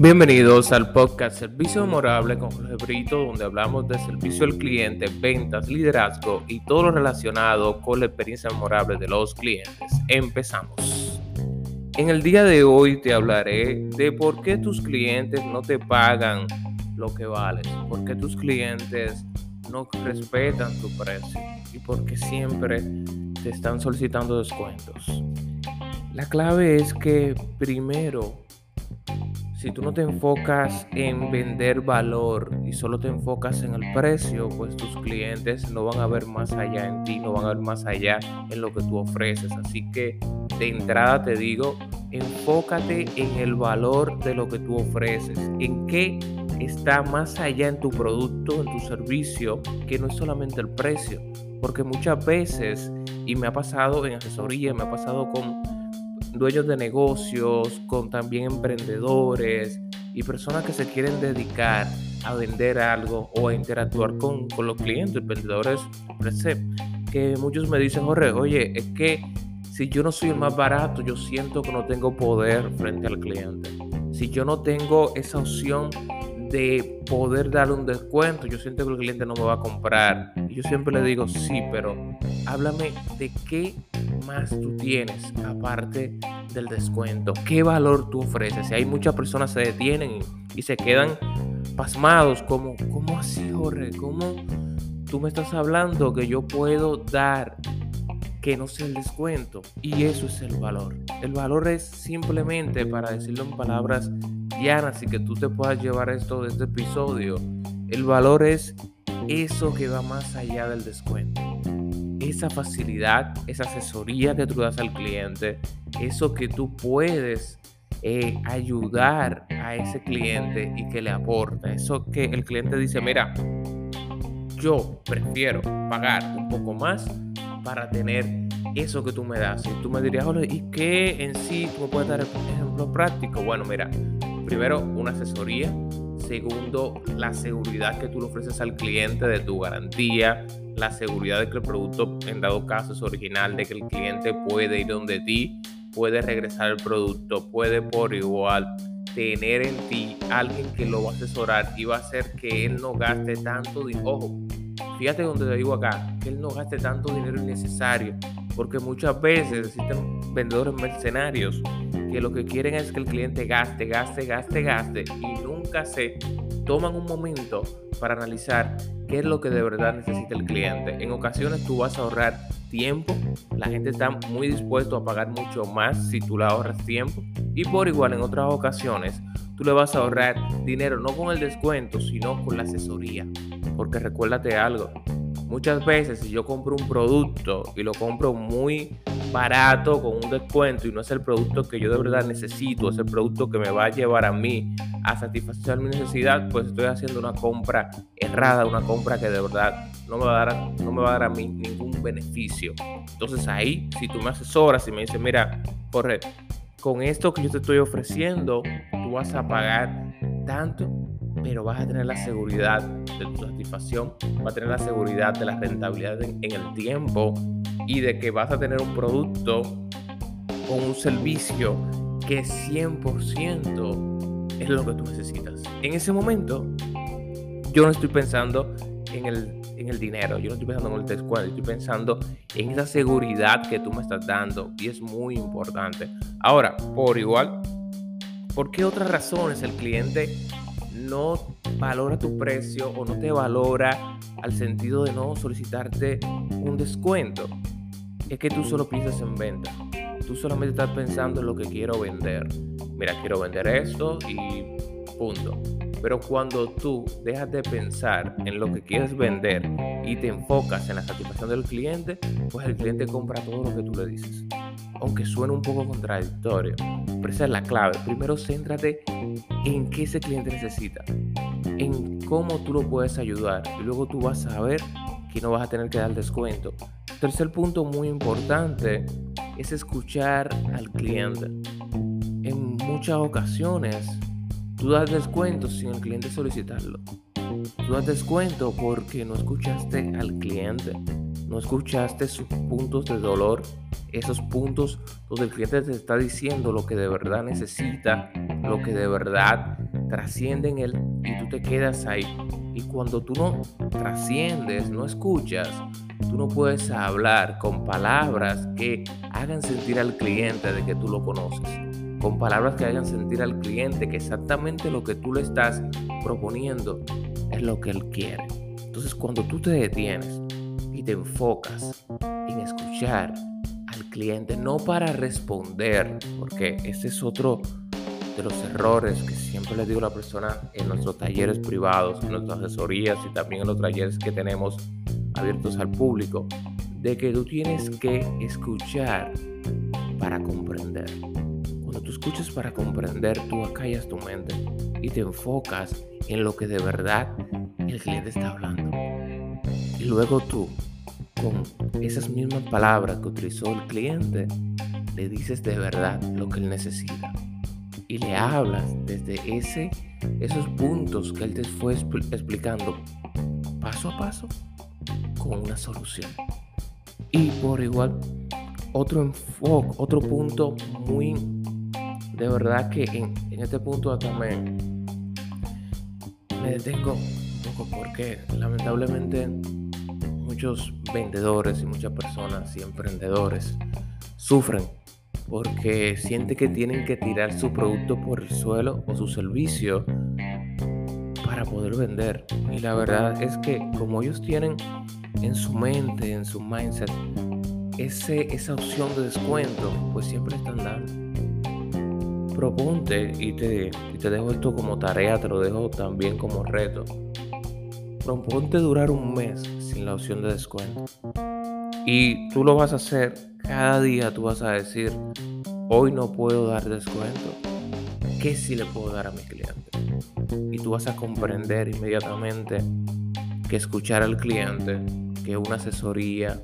Bienvenidos al podcast Servicio Memorable con Jorge Brito, donde hablamos de servicio al cliente, ventas, liderazgo y todo lo relacionado con la experiencia memorable de los clientes. Empezamos. En el día de hoy te hablaré de por qué tus clientes no te pagan lo que vales, por qué tus clientes no respetan tu precio y por qué siempre te están solicitando descuentos. La clave es que primero si tú no te enfocas en vender valor y solo te enfocas en el precio, pues tus clientes no van a ver más allá en ti, no van a ver más allá en lo que tú ofreces. Así que de entrada te digo, enfócate en el valor de lo que tú ofreces, en qué está más allá en tu producto, en tu servicio, que no es solamente el precio. Porque muchas veces, y me ha pasado en asesoría, me ha pasado con dueños de negocios, con también emprendedores y personas que se quieren dedicar a vender algo o a interactuar con, con los clientes, vendedores, que muchos me dicen, Jorge, oye, es que si yo no soy el más barato, yo siento que no tengo poder frente al cliente. Si yo no tengo esa opción de poder darle un descuento, yo siento que el cliente no me va a comprar. Y yo siempre le digo, sí, pero háblame de qué más tú tienes aparte del descuento, qué valor tú ofreces. Y hay muchas personas se detienen y, se quedan pasmados, como, ¿cómo así, Jorge? ¿Cómo tú me estás hablando que yo puedo dar que no sea el descuento? Y eso es el valor. El valor es simplemente, para decirlo en palabras llanas y que tú te puedas llevar esto de este episodio, el valor es eso que va más allá del descuento esa facilidad, esa asesoría que tú das al cliente, eso que tú puedes eh, ayudar a ese cliente y que le aporta, eso que el cliente dice, mira, yo prefiero pagar un poco más para tener eso que tú me das. Y tú me dirías, ¿y qué en sí tú me puedes dar ejemplo práctico? Bueno, mira, primero una asesoría, segundo la seguridad que tú le ofreces al cliente de tu garantía, la seguridad de que el producto en dado caso es original, de que el cliente puede ir donde ti, puede regresar el producto, puede por igual tener en ti alguien que lo va a asesorar y va a hacer que él no gaste tanto dinero. Ojo, fíjate donde te digo acá, que él no gaste tanto dinero innecesario, porque muchas veces existen vendedores mercenarios que lo que quieren es que el cliente gaste, gaste, gaste, gaste y nunca se toman un momento para analizar qué es lo que de verdad necesita el cliente. En ocasiones tú vas a ahorrar tiempo, la gente está muy dispuesto a pagar mucho más si tú le ahorras tiempo y por igual en otras ocasiones tú le vas a ahorrar dinero no con el descuento, sino con la asesoría. Porque recuérdate algo, muchas veces si yo compro un producto y lo compro muy barato con un descuento y no es el producto que yo de verdad necesito, es el producto que me va a llevar a mí a satisfacer mi necesidad, pues estoy haciendo una compra errada, una compra que de verdad no me va a dar, no me va a, dar a mí ningún beneficio. Entonces ahí, si tú me asesoras y me dices, mira, corre, con esto que yo te estoy ofreciendo, tú vas a pagar tanto, pero vas a tener la seguridad de tu satisfacción, vas a tener la seguridad de la rentabilidad en, el tiempo y de que vas a tener un producto o un servicio que 100% es lo que tú necesitas. En ese momento, yo no estoy pensando en el, en el dinero, yo no estoy pensando en el descuento, estoy pensando en esa seguridad que tú me estás dando y es muy importante. Ahora, por igual, ¿por qué otras razones el cliente no valora tu precio o no te valora al sentido de no solicitarte un descuento? es que tú solo piensas en venta. Tú solamente estás pensando en lo que quiero vender. Mira, quiero vender esto y punto. Pero cuando tú dejas de pensar en lo que quieres vender y te enfocas en la satisfacción del cliente, pues el cliente compra todo lo que tú le dices. Aunque suene un poco contradictorio, la clave. Primero céntrate en qué ese cliente necesita, en cómo tú lo puedes ayudar y luego tú vas a ver que no vas a tener que dar descuento Tercer punto muy importante es escuchar al cliente. En muchas ocasiones tú das descuento sin el cliente solicitarlo. Tú das descuento porque no escuchaste al cliente, no escuchaste sus puntos de dolor, esos puntos donde el cliente te está diciendo lo que de verdad necesita, lo que de verdad trascienden él y tú te quedas ahí. Y cuando tú no trasciendes, no escuchas, tú no puedes hablar con palabras que hagan sentir al cliente de que tú lo conoces. Con palabras que hagan sentir al cliente que exactamente lo que tú le estás proponiendo es lo que él quiere. Entonces cuando tú te detienes y te enfocas en escuchar no para responder, porque ese es otro de los errores que siempre le digo a la persona en nuestros talleres privados, en nuestras asesorías y también en los talleres que tenemos abiertos al público, de que tú tienes que escuchar para comprender. Cuando tú escuchas para comprender, tú acallas tu mente y te enfocas en lo que de verdad el cliente está hablando. Y luego tú, con esas mismas palabras que utilizó el cliente, le dices de verdad lo que él necesita y le hablas desde ese, esos puntos que él te fue explicando paso a paso con una solución. Y por igual, otro enfoque, otro punto muy, de verdad que en, este punto me, me detengo un poco porque lamentablemente muchos vendedores y muchas personas y emprendedores sufren porque siente que tienen que tirar su producto por el suelo o su servicio para poder vender. Y la verdad es que como ellos tienen en su mente, en su mindset, ese, esa opción de descuento, pues siempre están dando. Proponte y te, y te dejo esto como tarea, te lo dejo también como reto. Proponte durar un mes sin la opción de descuento. Y tú lo vas a hacer cada día, tú vas a decir, hoy no puedo dar descuento. ¿Qué sí le puedo dar a mi cliente? Y tú vas a comprender inmediatamente que escuchar al cliente, que una asesoría,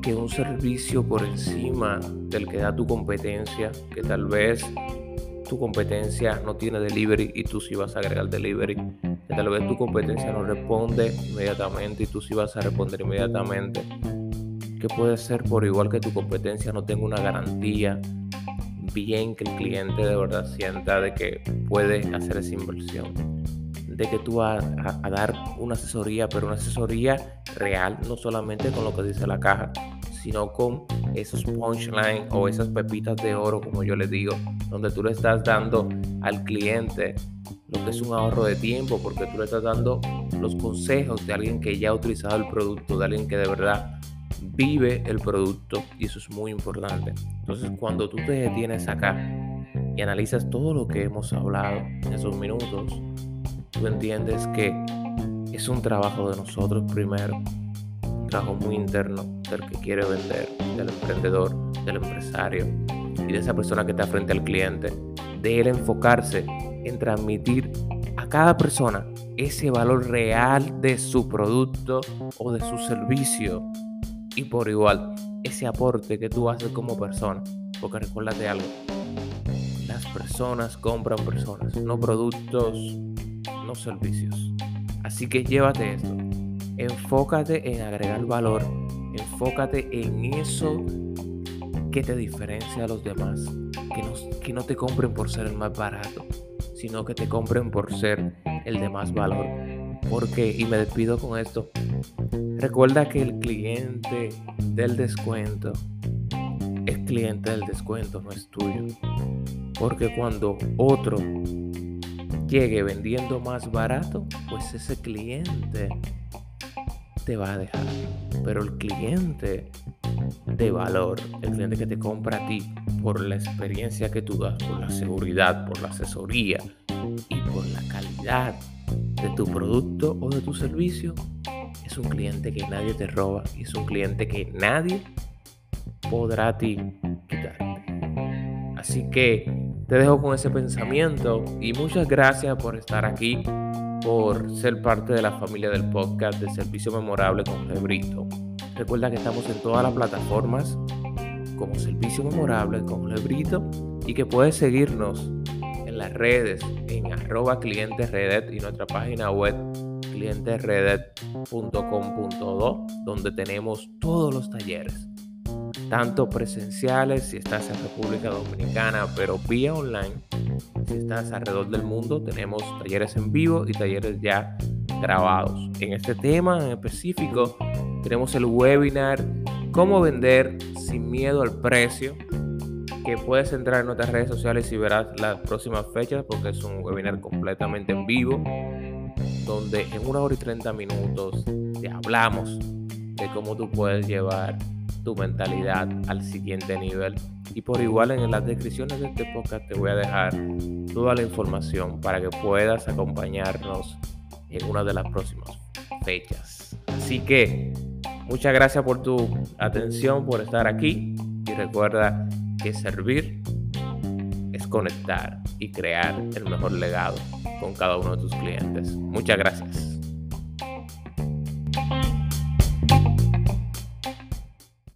que un servicio por encima del que da tu competencia, que tal vez tu competencia no tiene delivery y tú sí vas a agregar delivery, tal vez tu competencia no responde inmediatamente y tú sí vas a responder inmediatamente, que puede ser por igual que tu competencia no tenga una garantía, bien que el cliente de verdad sienta de que puede hacer esa inversión, de que tú vas a, dar una asesoría, pero una asesoría real, no solamente con lo que dice la caja, sino con esos punchlines o esas pepitas de oro, como yo les digo, donde tú le estás dando al cliente lo que es un ahorro de tiempo, porque tú le estás dando los consejos de alguien que ya ha utilizado el producto, de alguien que de verdad vive el producto y eso es muy importante. Entonces cuando tú te detienes acá y analizas todo lo que hemos hablado en esos minutos, tú entiendes que es un trabajo de nosotros primero, un trabajo muy interno del que quiere vender, del emprendedor, del empresario y de esa persona que está frente al cliente, de él enfocarse en transmitir a cada persona ese valor real de su producto o de su servicio. Y por igual ese aporte que tú haces como persona. Porque recuérdate algo, las personas compran personas, no productos, no servicios. Así que llévate esto, enfócate en agregar valor, enfócate en eso que te diferencia a los demás, que no, que no te compren por ser el más barato, sino que te compren por ser el de más valor. Porque, y me despido con esto, recuerda que el cliente del descuento es cliente del descuento, no es tuyo. Porque cuando otro llegue vendiendo más barato, pues ese cliente te va a dejar. Pero el cliente de valor, el cliente que te compra a ti por la experiencia que tú das, por la seguridad, por la asesoría y por la calidad de tu producto o de tu servicio, es un cliente que nadie te roba y es un cliente que nadie podrá a ti quitar. Así que te dejo con ese pensamiento y muchas gracias por estar aquí, por ser parte de la familia del podcast de Servicio Memorable con Lebrito. Recuerda que estamos en todas las plataformas como Servicio Memorable con Lebrito y que puedes seguirnos en las redes en arroba clientesredet y nuestra página web clientesredet.com.do donde tenemos todos los talleres tanto presenciales si estás en República Dominicana, pero vía online Si estás alrededor del mundo, tenemos talleres en vivo y talleres ya grabados. En este tema en específico, tenemos el webinar Cómo vender sin miedo al precio, que puedes entrar en nuestras redes sociales y verás las próximas fechas porque es un webinar completamente en vivo, donde en una hora y 30 minutos te hablamos de cómo tú puedes llevar tu mentalidad al siguiente nivel. Y por igual en las descripciones de este podcast te voy a dejar toda la información para que puedas acompañarnos en una de las próximas fechas. Así que muchas gracias por tu atención, por estar aquí y recuerda que servir es conectar y crear el mejor legado con cada uno de tus clientes. Muchas gracias.